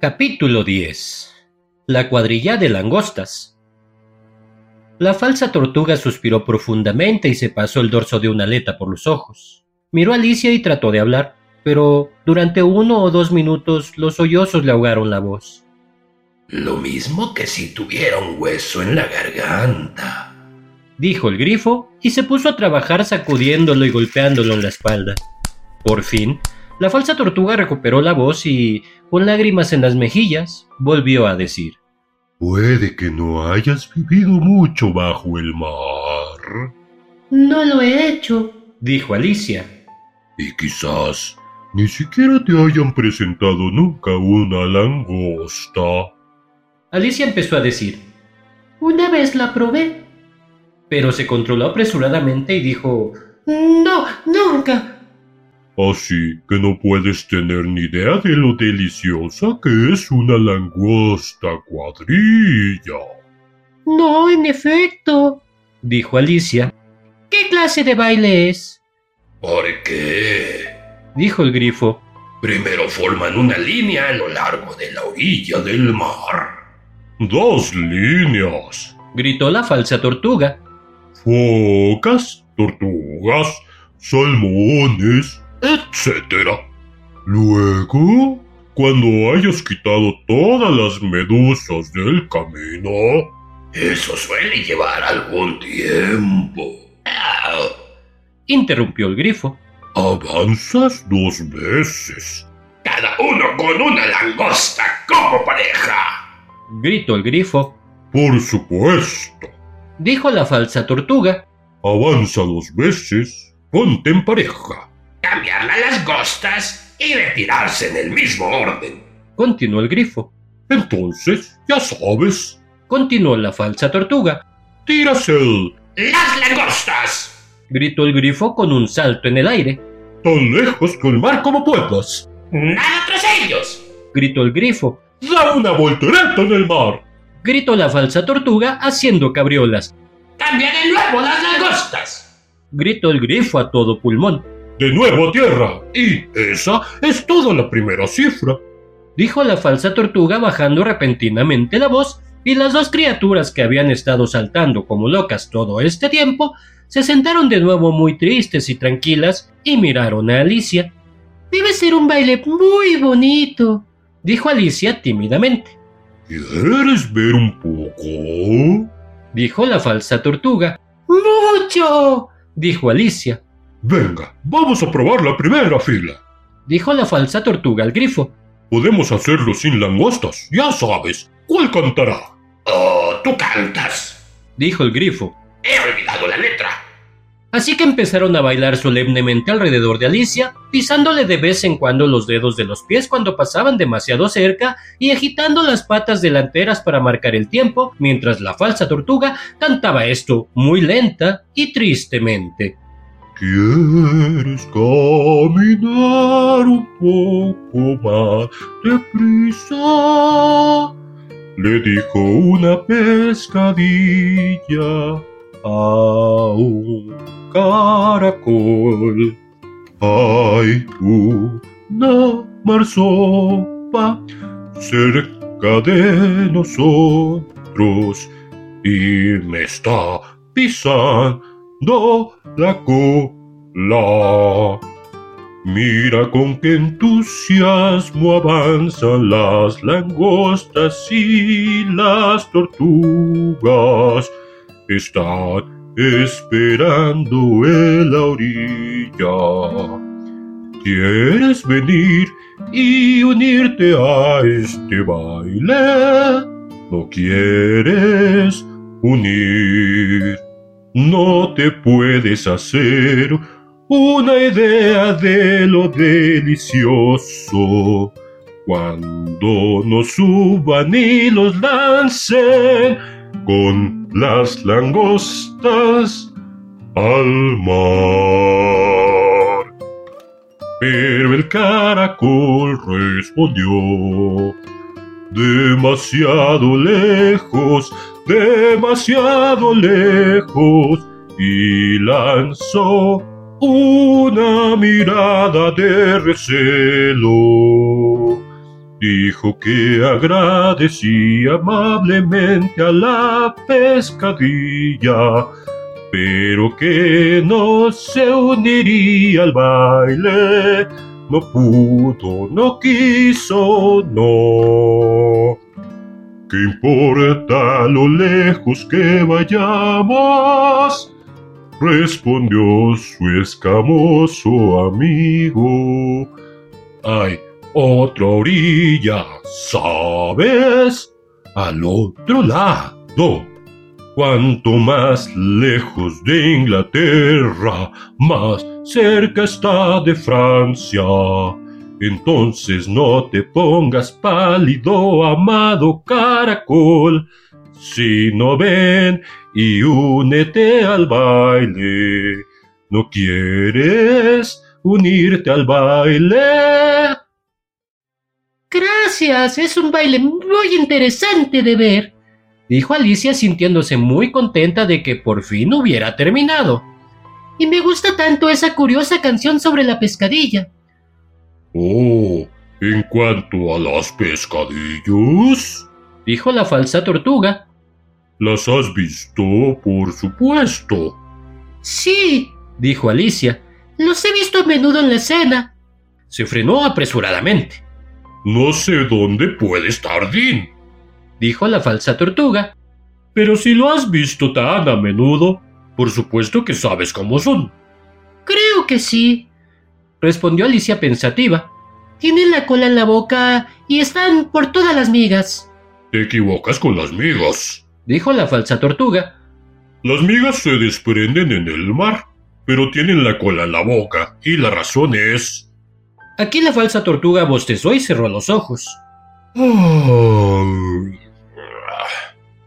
Capítulo 10 La cuadrilla de langostas La falsa tortuga suspiró profundamente y se pasó el dorso de una aleta por los ojos. Miró a Alicia y trató de hablar, pero durante uno o dos minutos los sollozos le ahogaron la voz. Lo mismo que si tuviera un hueso en la garganta, dijo el grifo y se puso a trabajar sacudiéndolo y golpeándolo en la espalda. Por fin, la falsa tortuga recuperó la voz y, con lágrimas en las mejillas, volvió a decir. Puede que no hayas vivido mucho bajo el mar. No lo he hecho, dijo Alicia. Y quizás ni siquiera te hayan presentado nunca una langosta. Alicia empezó a decir. Una vez la probé. Pero se controló apresuradamente y dijo. No, nunca. Así que no puedes tener ni idea de lo deliciosa que es una langosta cuadrilla. No, en efecto, dijo Alicia. ¿Qué clase de baile es? ¿Por qué? dijo el grifo. Primero forman una línea a lo largo de la orilla del mar. Dos líneas, gritó la falsa tortuga. Focas, tortugas, salmones, etc. Luego, cuando hayas quitado todas las medusas del camino... Eso suele llevar algún tiempo. Interrumpió el grifo. Avanzas dos veces. Cada uno con una langosta como pareja. Gritó el grifo. Por supuesto. Dijo la falsa tortuga. Avanza dos veces. Ponte en pareja cambiar las langostas y retirarse en el mismo orden. Continuó el grifo. Entonces, ya sabes. Continuó la falsa tortuga. Tiras el... ¡Las langostas! Gritó el grifo con un salto en el aire. Tan lejos que el mar como puedas. ¡Nada tras ellos! Gritó el grifo. ¡Da una voltereta en el mar! Gritó la falsa tortuga haciendo cabriolas. ¡Cambia de nuevo las langostas! Gritó el grifo a todo pulmón de nuevo a tierra. Y esa es toda la primera cifra. Dijo la falsa tortuga bajando repentinamente la voz, y las dos criaturas que habían estado saltando como locas todo este tiempo se sentaron de nuevo muy tristes y tranquilas y miraron a Alicia. Debe ser un baile muy bonito, dijo Alicia tímidamente. ¿Quieres ver un poco? dijo la falsa tortuga. ¡Mucho! dijo Alicia. Venga, vamos a probar la primera fila. Dijo la falsa tortuga al grifo. Podemos hacerlo sin langostas, ya sabes. ¿Cuál cantará? Oh, tú cantas. Dijo el grifo. He olvidado la letra. Así que empezaron a bailar solemnemente alrededor de Alicia, pisándole de vez en cuando los dedos de los pies cuando pasaban demasiado cerca y agitando las patas delanteras para marcar el tiempo, mientras la falsa tortuga cantaba esto muy lenta y tristemente. ¿Quieres caminar un poco más deprisa? Le dijo una pescadilla a un caracol. Hay una marsopa cerca de nosotros y me está pisando do la cola. Mira con qué entusiasmo avanzan las langostas y las tortugas. Están esperando en la orilla. ¿Quieres venir y unirte a este baile? ¿No quieres unir? No te puedes hacer una idea de lo delicioso cuando nos suban y los lancen con las langostas al mar. Pero el caracol respondió, demasiado lejos demasiado lejos y lanzó una mirada de recelo. dijo que agradecía amablemente a la pescadilla, pero que no se uniría al baile. No pudo, no quiso, no. ¿Qué importa lo lejos que vayamos? respondió su escamoso amigo. Hay otra orilla, ¿sabes? Al otro lado. Cuanto más lejos de Inglaterra, más cerca está de Francia. Entonces no te pongas pálido, amado caracol, sino ven y únete al baile. ¿No quieres unirte al baile? Gracias, es un baile muy interesante de ver, dijo Alicia sintiéndose muy contenta de que por fin hubiera terminado. Y me gusta tanto esa curiosa canción sobre la pescadilla. Oh, en cuanto a las pescadillas, dijo la falsa tortuga. ¿Las has visto, por supuesto? Sí, dijo Alicia. Los he visto a menudo en la escena. Se frenó apresuradamente. No sé dónde puede estar Dean, dijo la falsa tortuga. Pero si lo has visto tan a menudo, por supuesto que sabes cómo son. Creo que sí, respondió Alicia pensativa. Tienen la cola en la boca y están por todas las migas. Te equivocas con las migas, dijo la falsa tortuga. Las migas se desprenden en el mar, pero tienen la cola en la boca, y la razón es... Aquí la falsa tortuga bostezó y cerró los ojos.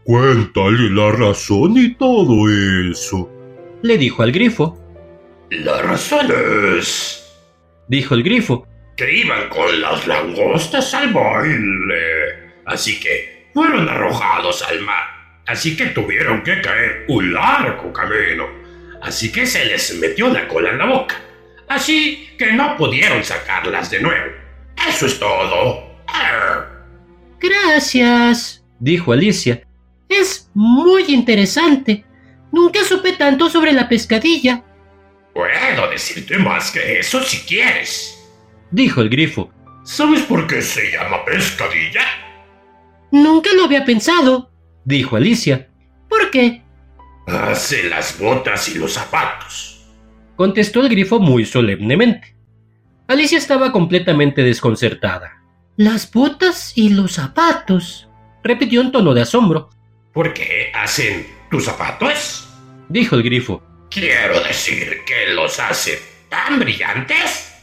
cuéntale la razón y todo eso, le dijo al grifo. La razón es... dijo el grifo. Que iban con las langostas al baile. Así que fueron arrojados al mar. Así que tuvieron que caer un largo camino. Así que se les metió la cola en la boca. Así que no pudieron sacarlas de nuevo. Eso es todo. Gracias, dijo Alicia. Es muy interesante. Nunca supe tanto sobre la pescadilla. Puedo decirte más que eso si quieres, dijo el grifo. ¿Sabes por qué se llama pescadilla? Nunca lo había pensado, dijo Alicia. ¿Por qué? Hace las botas y los zapatos, contestó el grifo muy solemnemente. Alicia estaba completamente desconcertada. Las botas y los zapatos, repitió en tono de asombro. ¿Por qué hacen tus zapatos? dijo el grifo. Quiero decir que los hace tan brillantes.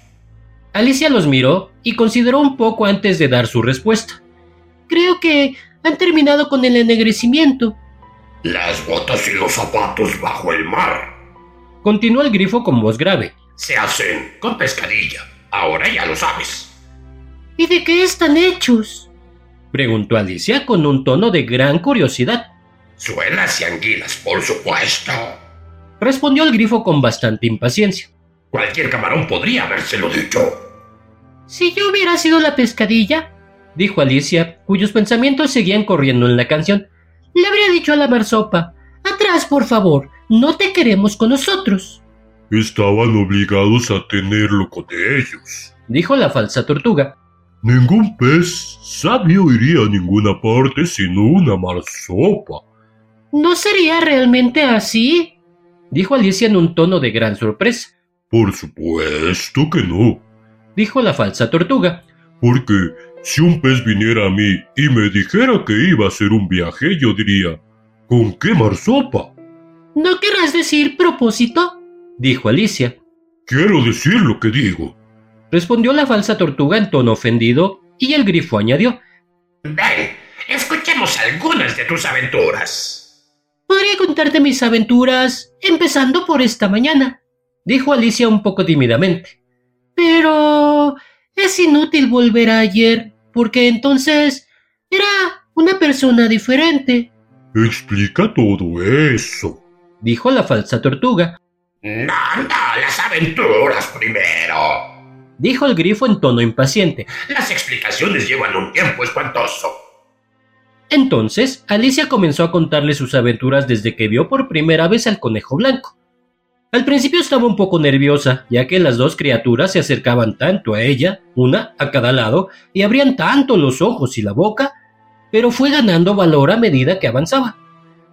Alicia los miró y consideró un poco antes de dar su respuesta. Creo que han terminado con el ennegrecimiento. Las botas y los zapatos bajo el mar. Continuó el grifo con voz grave. Se hacen con pescadilla. Ahora ya lo sabes. ¿Y de qué están hechos? Preguntó Alicia con un tono de gran curiosidad. Suelas y anguilas, por supuesto. Respondió el grifo con bastante impaciencia. Cualquier camarón podría habérselo dicho. Si yo hubiera sido la pescadilla, dijo Alicia, cuyos pensamientos seguían corriendo en la canción. Le habría dicho a la marsopa, atrás, por favor, no te queremos con nosotros. Estaban obligados a tenerlo con ellos, dijo la falsa tortuga. Ningún pez sabio iría a ninguna parte sino una marsopa. ¿No sería realmente así? Dijo Alicia en un tono de gran sorpresa. Por supuesto que no, dijo la falsa tortuga. Porque si un pez viniera a mí y me dijera que iba a hacer un viaje, yo diría, ¿con qué marsopa? ¿No querrás decir propósito? dijo Alicia. Quiero decir lo que digo. Respondió la falsa tortuga en tono ofendido y el grifo añadió. Ven, escuchemos algunas de tus aventuras. Podría contarte mis aventuras empezando por esta mañana, dijo Alicia un poco tímidamente. Pero... es inútil volver a ayer porque entonces era una persona diferente. Explica todo eso, dijo la falsa tortuga. No, no, las aventuras primero, dijo el grifo en tono impaciente. Las explicaciones llevan un tiempo espantoso. Entonces, Alicia comenzó a contarle sus aventuras desde que vio por primera vez al conejo blanco. Al principio estaba un poco nerviosa, ya que las dos criaturas se acercaban tanto a ella, una a cada lado, y abrían tanto los ojos y la boca, pero fue ganando valor a medida que avanzaba.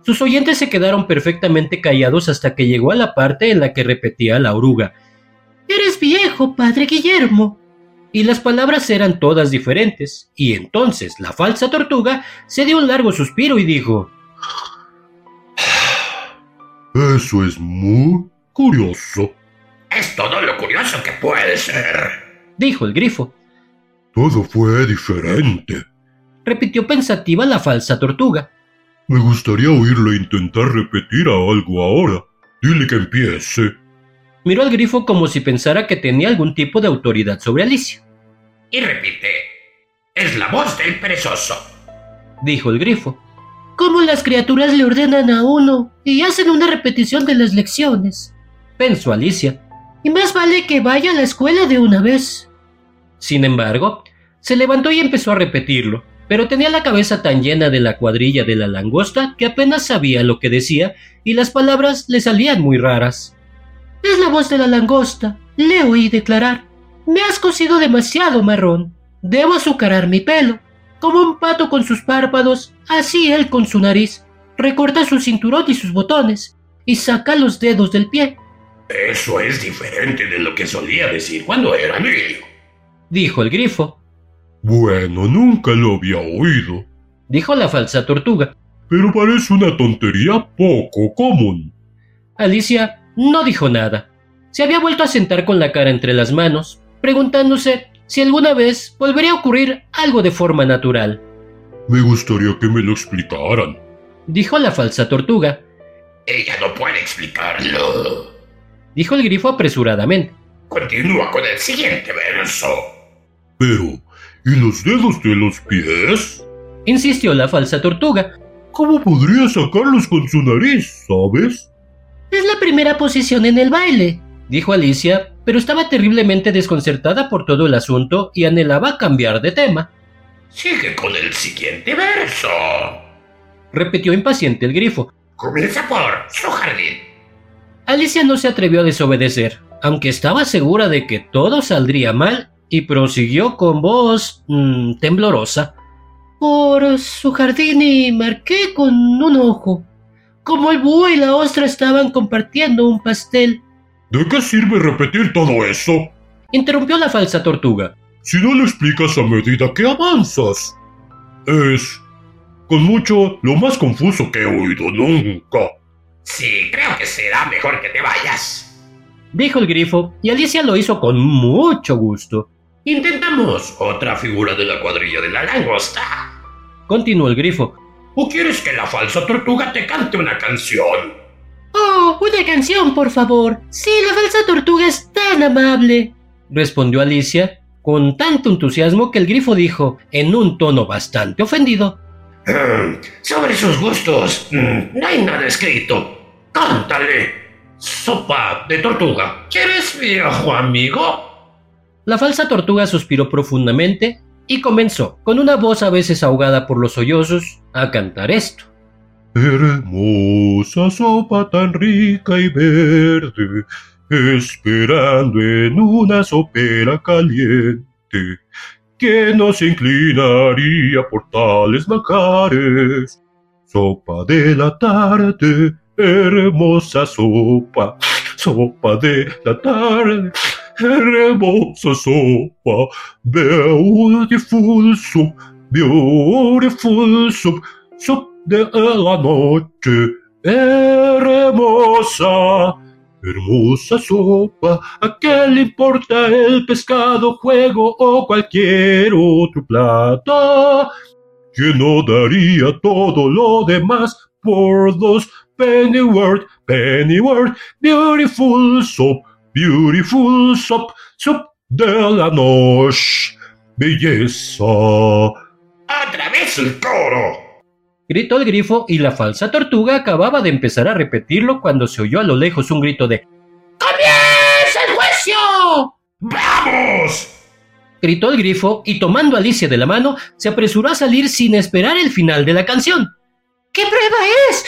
Sus oyentes se quedaron perfectamente callados hasta que llegó a la parte en la que repetía la oruga. Eres viejo, padre Guillermo. Y las palabras eran todas diferentes, y entonces la falsa tortuga se dio un largo suspiro y dijo Eso es muy curioso. Es todo lo curioso que puede ser, dijo el grifo. Todo fue diferente, repitió pensativa la falsa tortuga. Me gustaría oírle intentar repetir algo ahora. Dile que empiece. Miró al grifo como si pensara que tenía algún tipo de autoridad sobre Alicia. Y repite. Es la voz del perezoso, dijo el grifo. Como las criaturas le ordenan a uno y hacen una repetición de las lecciones, pensó Alicia. Y más vale que vaya a la escuela de una vez. Sin embargo, se levantó y empezó a repetirlo pero tenía la cabeza tan llena de la cuadrilla de la langosta que apenas sabía lo que decía y las palabras le salían muy raras. Es la voz de la langosta, le oí declarar. Me has cosido demasiado marrón. Debo azucarar mi pelo. Como un pato con sus párpados, así él con su nariz. Recorta su cinturón y sus botones, y saca los dedos del pie. Eso es diferente de lo que solía decir cuando era niño, dijo el grifo. Bueno, nunca lo había oído, dijo la falsa tortuga. Pero parece una tontería poco común. Alicia no dijo nada. Se había vuelto a sentar con la cara entre las manos, preguntándose si alguna vez volvería a ocurrir algo de forma natural. Me gustaría que me lo explicaran, dijo la falsa tortuga. Ella no puede explicarlo, dijo el grifo apresuradamente. Continúa con el siguiente verso. Pero, ¿Y los dedos de los pies? Insistió la falsa tortuga. ¿Cómo podría sacarlos con su nariz, sabes? Es la primera posición en el baile, dijo Alicia, pero estaba terriblemente desconcertada por todo el asunto y anhelaba cambiar de tema. Sigue con el siguiente verso, repitió impaciente el grifo. Comienza por su jardín. Alicia no se atrevió a desobedecer, aunque estaba segura de que todo saldría mal y prosiguió con voz mm, temblorosa. Por su jardín y marqué con un ojo. Como el búho y la ostra estaban compartiendo un pastel. ¿De qué sirve repetir todo eso? Interrumpió la falsa tortuga. Si no lo explicas a medida que avanzas. Es, con mucho, lo más confuso que he oído nunca. Sí, creo que será mejor que te vayas. Dijo el grifo, y Alicia lo hizo con mucho gusto. Intentamos otra figura de la cuadrilla de la langosta. Continuó el grifo. ¿O quieres que la falsa tortuga te cante una canción? Oh, una canción, por favor. Sí, la falsa tortuga es tan amable. Respondió Alicia con tanto entusiasmo que el grifo dijo, en un tono bastante ofendido. Sobre sus gustos, mm, no hay nada escrito. Cántale. Sopa de tortuga. ¿Quieres, viejo amigo? La falsa tortuga suspiró profundamente y comenzó, con una voz a veces ahogada por los sollozos, a cantar esto. Hermosa sopa tan rica y verde, esperando en una sopera caliente, que no se inclinaría por tales macares. Sopa de la tarde, hermosa sopa, sopa de la tarde hermosa sopa, beautiful soup, beautiful soup, soup de la noche, hermosa, hermosa sopa, ¿a qué le importa el pescado, juego o cualquier otro plato? Que no daría todo lo demás por dos pennyworth, pennyworth, beautiful soap, Beautiful sop, sop de la noche. Belleza. ¡Otra vez el coro! Gritó el grifo y la falsa tortuga acababa de empezar a repetirlo cuando se oyó a lo lejos un grito de ¡Comienza el juicio! ¡Vamos! gritó el grifo y tomando a Alicia de la mano, se apresuró a salir sin esperar el final de la canción. ¿Qué prueba es?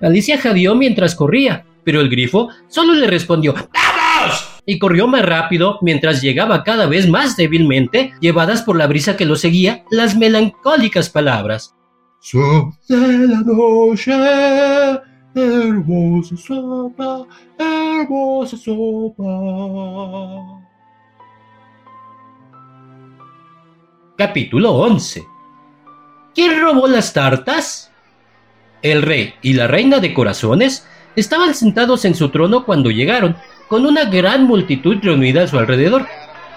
Alicia jadeó mientras corría, pero el grifo solo le respondió ¡Vamos! y corrió más rápido mientras llegaba cada vez más débilmente, llevadas por la brisa que lo seguía, las melancólicas palabras. De la noche, hermosa sopa, hermosa sopa. Capítulo 11 ¿Quién robó las tartas? El rey y la reina de corazones estaban sentados en su trono cuando llegaron, con una gran multitud reunida a su alrededor,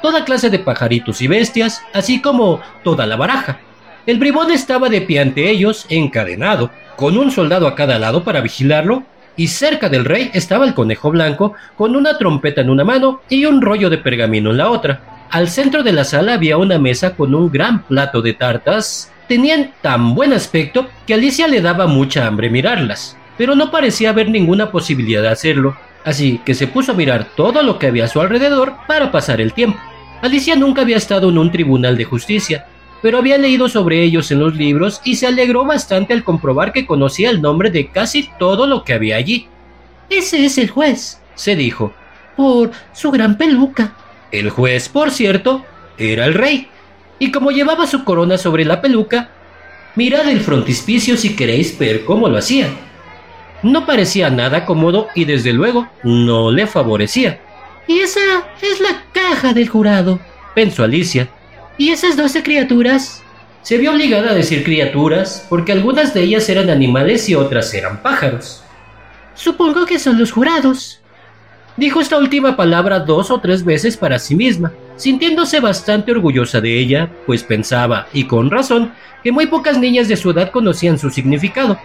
toda clase de pajaritos y bestias, así como toda la baraja. El bribón estaba de pie ante ellos, encadenado, con un soldado a cada lado para vigilarlo, y cerca del rey estaba el conejo blanco, con una trompeta en una mano y un rollo de pergamino en la otra. Al centro de la sala había una mesa con un gran plato de tartas. Tenían tan buen aspecto que Alicia le daba mucha hambre mirarlas, pero no parecía haber ninguna posibilidad de hacerlo, así que se puso a mirar todo lo que había a su alrededor para pasar el tiempo. Alicia nunca había estado en un tribunal de justicia, pero había leído sobre ellos en los libros y se alegró bastante al comprobar que conocía el nombre de casi todo lo que había allí. Ese es el juez, Se dijo. por su gran peluca. El juez, por cierto, era el rey, y como llevaba su corona sobre la peluca, mirad el frontispicio si queréis ver cómo lo hacía. No parecía nada cómodo y desde luego no le favorecía, Y esa es la caja del jurado. pensó Alicia. ¿Y esas doce criaturas? Se vio obligada a decir criaturas porque algunas de ellas eran animales y otras eran pájaros. Supongo que son los jurados. Dijo esta última palabra dos o tres veces para sí misma, sintiéndose bastante orgullosa de ella, pues pensaba, y con razón, que muy pocas niñas de su edad conocían su significado.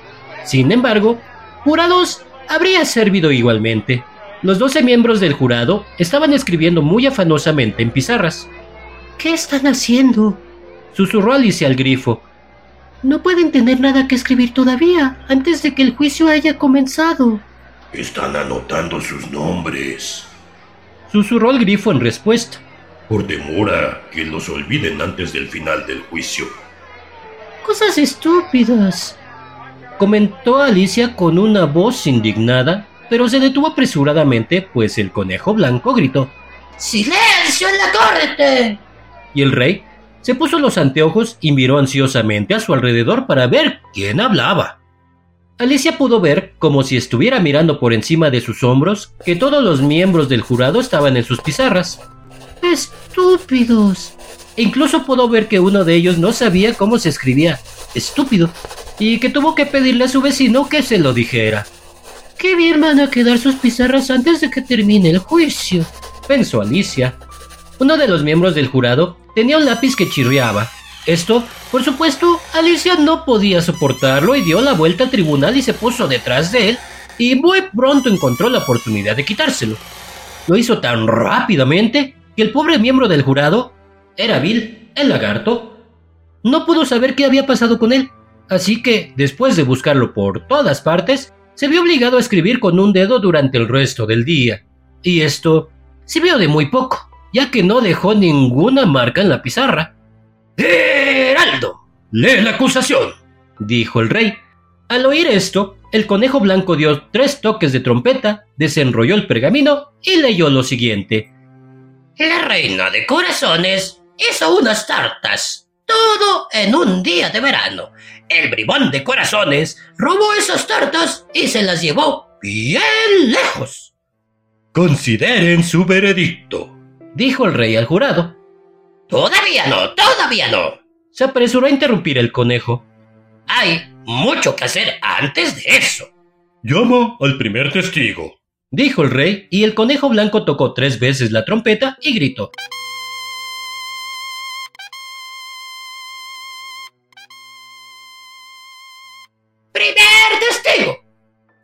Sin embargo, jurados habría servido igualmente. Los doce miembros del jurado estaban escribiendo muy afanosamente en pizarras. ¿Qué están haciendo? Susurró Alicia al grifo. No pueden tener nada que escribir todavía, antes de que el juicio haya comenzado. Están anotando sus nombres. Susurró el grifo en respuesta. Por demora que los olviden antes del final del juicio. Cosas estúpidas. Comentó Alicia con una voz indignada, pero se detuvo apresuradamente, pues el conejo blanco gritó. ¡Silencio en la corte! Y el rey se puso los anteojos y miró ansiosamente a su alrededor para ver quién hablaba. Alicia pudo ver, como si estuviera mirando por encima de sus hombros, que todos los miembros del jurado estaban en sus pizarras. Estúpidos. E incluso pudo ver que uno de ellos no sabía cómo se escribía estúpido y que tuvo que pedirle a su vecino que se lo dijera. Qué bien van a quedar sus pizarras antes de que termine el juicio. Pensó Alicia. Uno de los miembros del jurado tenía un lápiz que chirriaba. Esto, por supuesto, Alicia no podía soportarlo y dio la vuelta al tribunal y se puso detrás de él y muy pronto encontró la oportunidad de quitárselo. Lo hizo tan rápidamente que el pobre miembro del jurado era Bill, el lagarto. No pudo saber qué había pasado con él, así que, después de buscarlo por todas partes, se vio obligado a escribir con un dedo durante el resto del día. Y esto sirvió de muy poco, ya que no dejó ninguna marca en la pizarra. ¡Heraldo! ¡Lee la acusación! dijo el rey. Al oír esto, el conejo blanco dio tres toques de trompeta, desenrolló el pergamino y leyó lo siguiente. La reina de corazones hizo unas tartas. Todo en un día de verano. El bribón de corazones robó esas tartas y se las llevó bien lejos. Consideren su veredicto. Dijo el rey al jurado. Todavía no, todavía no. Se apresuró a interrumpir el conejo. Hay mucho que hacer antes de eso. Llama al primer testigo. Dijo el rey, y el conejo blanco tocó tres veces la trompeta y gritó.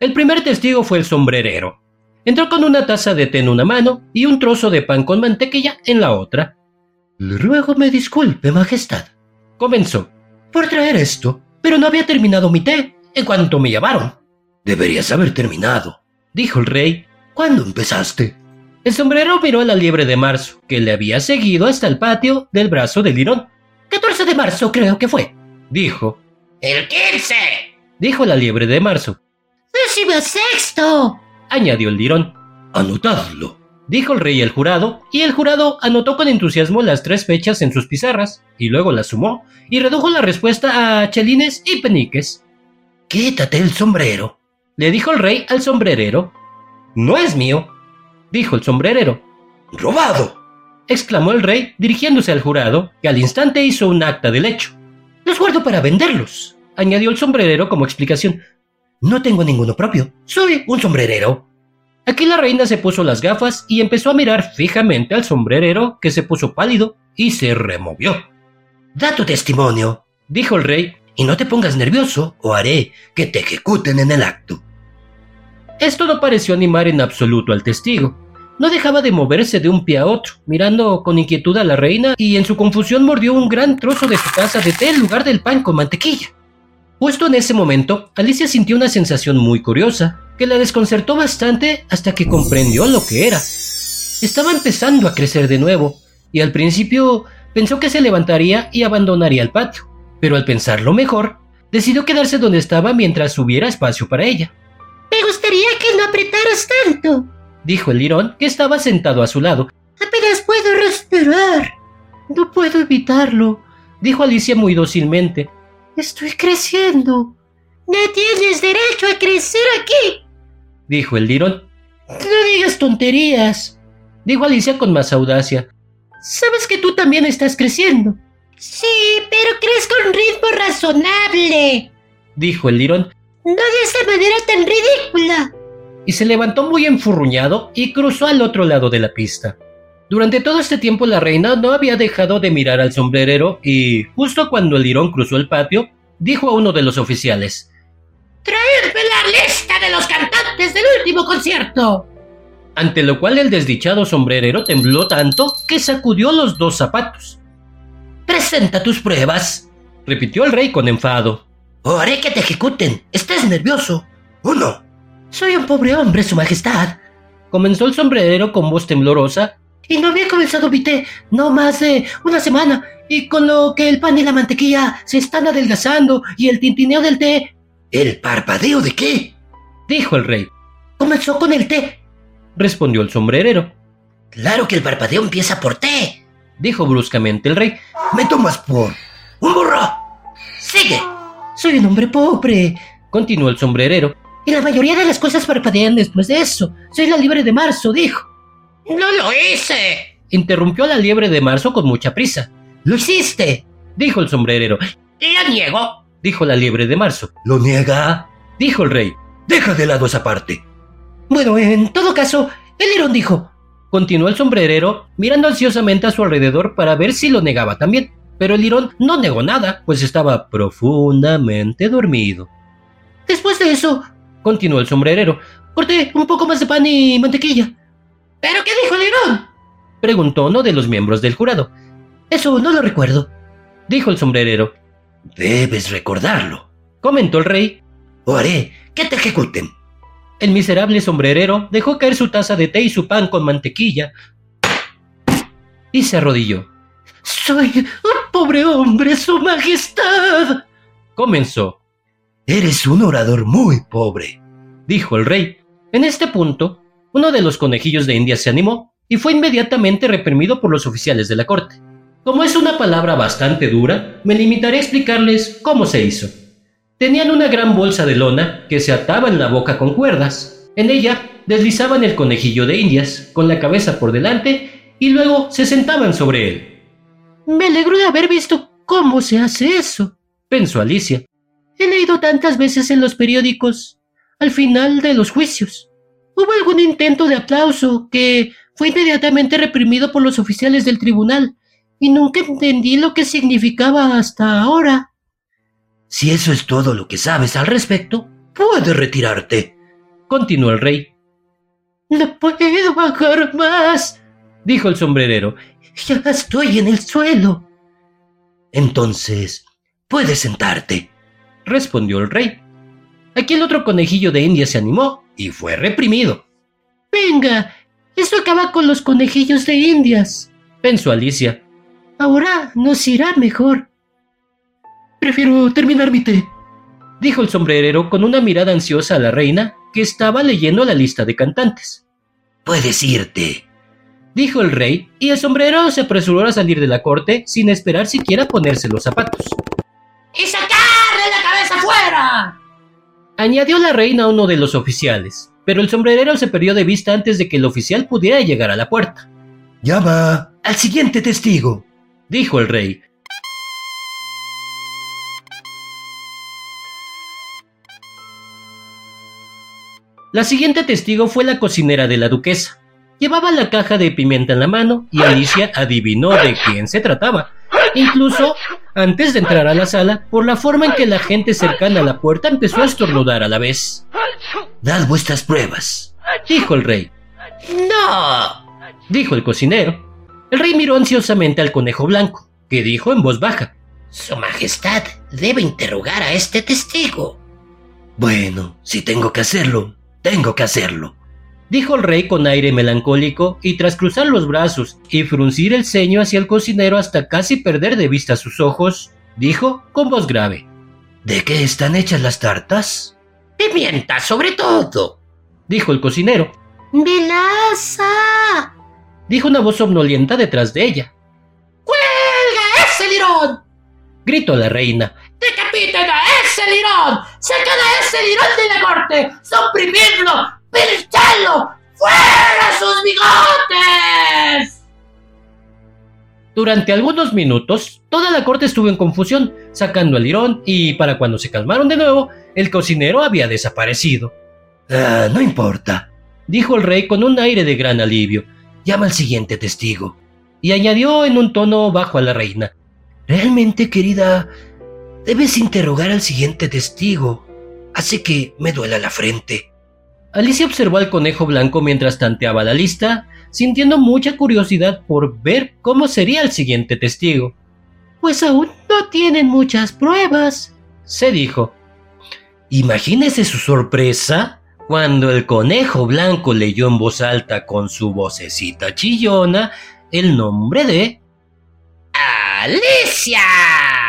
El primer testigo fue el sombrerero. Entró con una taza de té en una mano y un trozo de pan con mantequilla en la otra. Le ruego me disculpe, Majestad, Comenzó. por traer esto, pero no había terminado mi té en cuanto me llamaron. Deberías haber terminado. Dijo el rey. ¿Cuándo empezaste? El sombrero miró a la liebre de marzo, que le había seguido hasta el patio del brazo del lirón. 14 de marzo creo que fue, dijo. ¡El 15! Dijo la liebre de marzo. ¡Décimo sexto! añadió el lirón. Anotadlo, dijo el rey al jurado, y el jurado anotó con entusiasmo las tres fechas en sus pizarras, y luego las sumó, y redujo la respuesta a chelines y peniques. Quítate el sombrero, le dijo el rey al sombrerero. No es mío, dijo el sombrerero. ¡Robado! exclamó el rey dirigiéndose al jurado, que al instante hizo un acta del hecho. Los guardo para venderlos, añadió el sombrerero como explicación. No tengo ninguno propio, soy un sombrerero. Aquí la reina se puso las gafas y empezó a mirar fijamente al sombrerero, que se puso pálido y se removió. Da tu testimonio, dijo el rey, y no te pongas nervioso o haré que te ejecuten en el acto. Esto no pareció animar en absoluto al testigo. No dejaba de moverse de un pie a otro, mirando con inquietud a la reina y en su confusión mordió un gran trozo de su taza de té en lugar del pan con mantequilla. Justo en ese momento, Alicia sintió una sensación muy curiosa, que la desconcertó bastante hasta que comprendió lo que era. Estaba empezando a crecer de nuevo, y al principio pensó que se levantaría y abandonaría el patio, pero al pensarlo mejor, decidió quedarse donde estaba mientras hubiera espacio para ella. Me gustaría que no apretaras tanto, dijo el lirón, que estaba sentado a su lado. Apenas puedo respirar. No puedo evitarlo, dijo Alicia muy dócilmente. Estoy creciendo. No tienes derecho a crecer aquí, dijo el lirón. No digas tonterías, dijo Alicia con más audacia. Sabes que tú también estás creciendo. Sí, pero crees con ritmo razonable, dijo el lirón. No de esa manera tan ridícula. Y se levantó muy enfurruñado y cruzó al otro lado de la pista. Durante todo este tiempo la reina no había dejado de mirar al sombrerero y, justo cuando el lirón cruzó el patio, dijo a uno de los oficiales: Traedme la lista de los cantantes del último concierto. Ante lo cual el desdichado sombrerero tembló tanto que sacudió los dos zapatos. Presenta tus pruebas, repitió el rey con enfado. O haré que te ejecuten. Estás nervioso. Uno. Soy un pobre hombre, Su Majestad. Comenzó el sombrerero con voz temblorosa. Y no había comenzado mi té no más de una semana. Y con lo que el pan y la mantequilla se están adelgazando y el tintineo del té. ¿El parpadeo de qué? Dijo el rey. Comenzó con el té. Respondió el sombrerero. Claro que el parpadeo empieza por té. Dijo bruscamente el rey. Me tomas por un burro. Sigue. Soy un hombre pobre, continuó el sombrerero. Y la mayoría de las cosas parpadean después de eso. Soy la liebre de marzo, dijo. No lo hice. Interrumpió la liebre de marzo con mucha prisa. Lo hiciste, dijo el sombrerero. Lo niego, dijo la liebre de marzo. ¿Lo niega? dijo el rey. Deja de lado esa parte. Bueno, en todo caso, el lirón dijo. Continuó el sombrerero, mirando ansiosamente a su alrededor para ver si lo negaba también pero el lirón no negó nada, pues estaba profundamente dormido. Después de eso, continuó el sombrerero, corté un poco más de pan y mantequilla. ¿Pero qué dijo el lirón? preguntó uno de los miembros del jurado. Eso no lo recuerdo, dijo el sombrerero. Debes recordarlo, comentó el rey. O haré que te ejecuten. El miserable sombrerero dejó caer su taza de té y su pan con mantequilla y se arrodilló. Soy un pobre hombre, Su Majestad. Comenzó. Eres un orador muy pobre, dijo el rey. En este punto, uno de los conejillos de India se animó y fue inmediatamente reprimido por los oficiales de la corte. Como es una palabra bastante dura, me limitaré a explicarles cómo se hizo. Tenían una gran bolsa de lona que se ataba en la boca con cuerdas. En ella deslizaban el conejillo de Indias, con la cabeza por delante, y luego se sentaban sobre él. Me alegro de haber visto cómo se hace eso, pensó Alicia. He leído tantas veces en los periódicos, al final de los juicios. Hubo algún intento de aplauso que fue inmediatamente reprimido por los oficiales del tribunal, y nunca entendí lo que significaba hasta ahora. Si eso es todo lo que sabes al respecto, puedes retirarte, continuó el rey. No puedo bajar más, dijo el sombrerero. Ya estoy en el suelo. Entonces, puedes sentarte, respondió el rey. Aquí el otro conejillo de India se animó y fue reprimido. Venga, Esto acaba con los conejillos de indias, pensó Alicia. Ahora nos irá mejor. Prefiero terminar mi té, dijo el sombrerero con una mirada ansiosa a la reina, que estaba leyendo la lista de cantantes. Puedes irte, dijo el rey, y el sombrerero se apresuró a salir de la corte sin esperar siquiera ponerse los zapatos. ¡Y sacarle la cabeza fuera! Añadió la reina a uno de los oficiales, pero el sombrerero se perdió de vista antes de que el oficial pudiera llegar a la puerta. Llama al siguiente testigo, dijo el rey, La siguiente testigo fue la cocinera de la duquesa. Llevaba la caja de pimienta en la mano y Alicia adivinó de quién se trataba. Incluso, antes de entrar a la sala, por la forma en que la gente cercana a la puerta empezó a estornudar a la vez. Dad vuestras pruebas, dijo el rey. No, dijo el cocinero. El rey miró ansiosamente al conejo blanco, que dijo en voz baja. Su Majestad debe interrogar a este testigo. Bueno, si tengo que hacerlo, tengo que hacerlo, dijo el rey con aire melancólico y tras cruzar los brazos y fruncir el ceño hacia el cocinero hasta casi perder de vista sus ojos, dijo con voz grave. ¿De qué están hechas las tartas? Pimienta, sobre todo, dijo el cocinero. ¡Melaza! dijo una voz somnolienta detrás de ella. ¡Cuelga ese lirón! gritó la reina. ¡Decapiten a ese lirón! ¡Sacan a ese lirón de la corte! ¡Suprimirlo! ¡Pincharlo! ¡Fuera sus bigotes! Durante algunos minutos, toda la corte estuvo en confusión, sacando al lirón, y para cuando se calmaron de nuevo, el cocinero había desaparecido. Ah, no importa, dijo el rey con un aire de gran alivio. Llama al siguiente testigo. Y añadió en un tono bajo a la reina. Realmente, querida, debes interrogar al siguiente testigo. Hace que me duela la frente. Alicia observó al conejo blanco mientras tanteaba la lista, sintiendo mucha curiosidad por ver cómo sería el siguiente testigo. Pues aún no tienen muchas pruebas, se dijo. Imagínese su sorpresa cuando el conejo blanco leyó en voz alta con su vocecita chillona el nombre de Alicia.